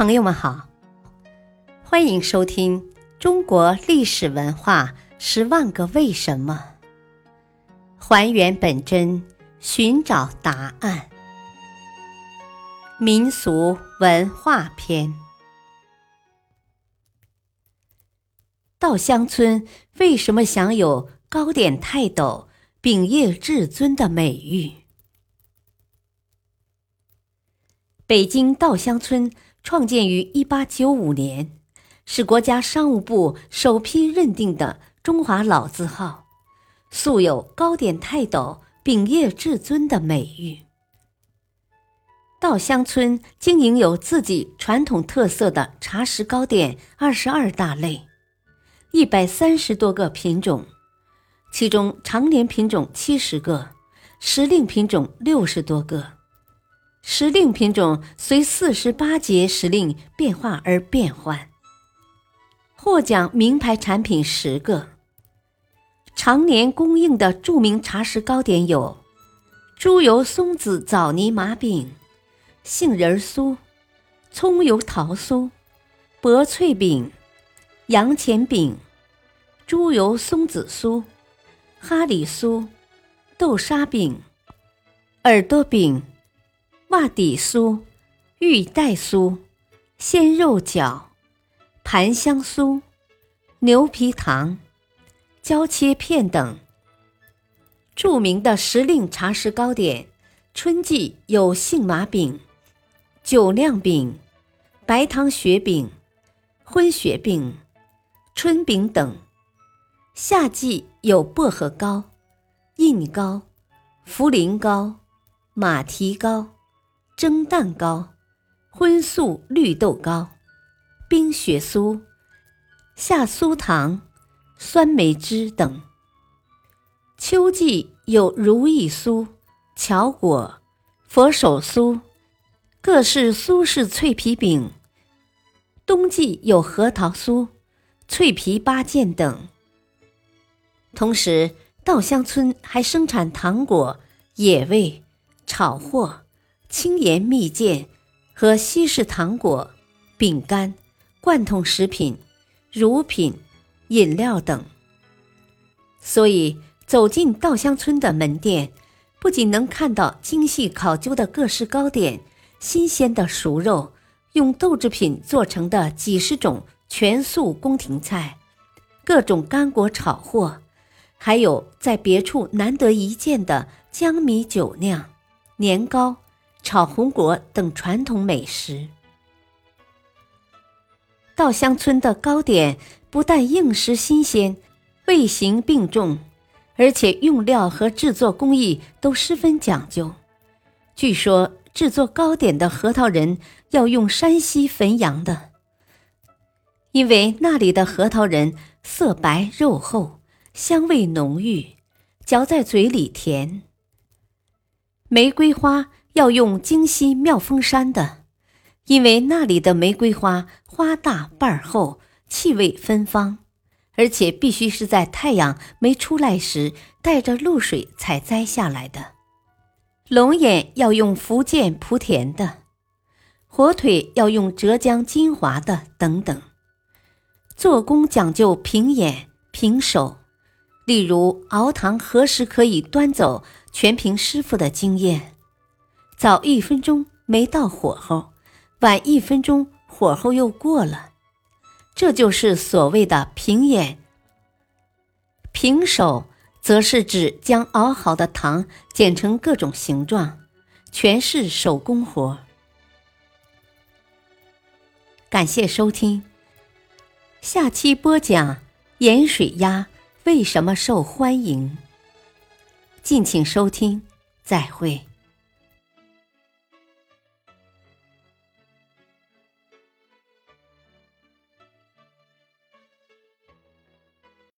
朋友们好，欢迎收听《中国历史文化十万个为什么》，还原本真，寻找答案。民俗文化篇：稻香村为什么享有“糕点泰斗”、“饼业至尊”的美誉？北京稻香村创建于一八九五年，是国家商务部首批认定的中华老字号，素有“糕点泰斗”、“饼业至尊”的美誉。稻香村经营有自己传统特色的茶食糕点二十二大类，一百三十多个品种，其中常年品种七十个，时令品种六十多个。时令品种随四十八节时令变化而变换。获奖名牌产品十个。常年供应的著名茶食糕点有：猪油松子枣泥麻饼、杏仁酥、葱油桃酥、薄脆饼、洋钱饼、猪油松子酥、哈里酥、豆沙饼、耳朵饼。袜底酥、玉带酥、鲜肉饺、盘香酥、牛皮糖、椒切片等。著名的时令茶食糕点，春季有杏麻饼、酒酿饼、白糖雪饼、荤雪饼、春饼等；夏季有薄荷糕、印糕、茯苓糕、马蹄糕。蒸蛋糕、荤素绿豆糕、冰雪酥、下酥糖、酸梅汁等。秋季有如意酥、巧果、佛手酥、各式苏式脆皮饼。冬季有核桃酥、脆皮八件等。同时，稻香村还生产糖果、野味、炒货。轻盐蜜饯和西式糖果、饼干、罐头食品、乳品、饮料等。所以，走进稻香村的门店，不仅能看到精细考究的各式糕点、新鲜的熟肉、用豆制品做成的几十种全素宫廷菜、各种干果炒货，还有在别处难得一见的江米酒酿、年糕。炒红果等传统美食。稻香村的糕点不但应时新鲜、味型并重，而且用料和制作工艺都十分讲究。据说制作糕点的核桃仁要用山西汾阳的，因为那里的核桃仁色白肉厚，香味浓郁，嚼在嘴里甜。玫瑰花。要用京西妙峰山的，因为那里的玫瑰花花大瓣厚，气味芬芳，而且必须是在太阳没出来时带着露水采摘下来的。龙眼要用福建莆田的，火腿要用浙江金华的，等等。做工讲究平眼平手，例如熬糖何时可以端走，全凭师傅的经验。早一分钟没到火候，晚一分钟火候又过了，这就是所谓的平眼。平手则是指将熬好的糖剪成各种形状，全是手工活。感谢收听，下期播讲盐水鸭为什么受欢迎。敬请收听，再会。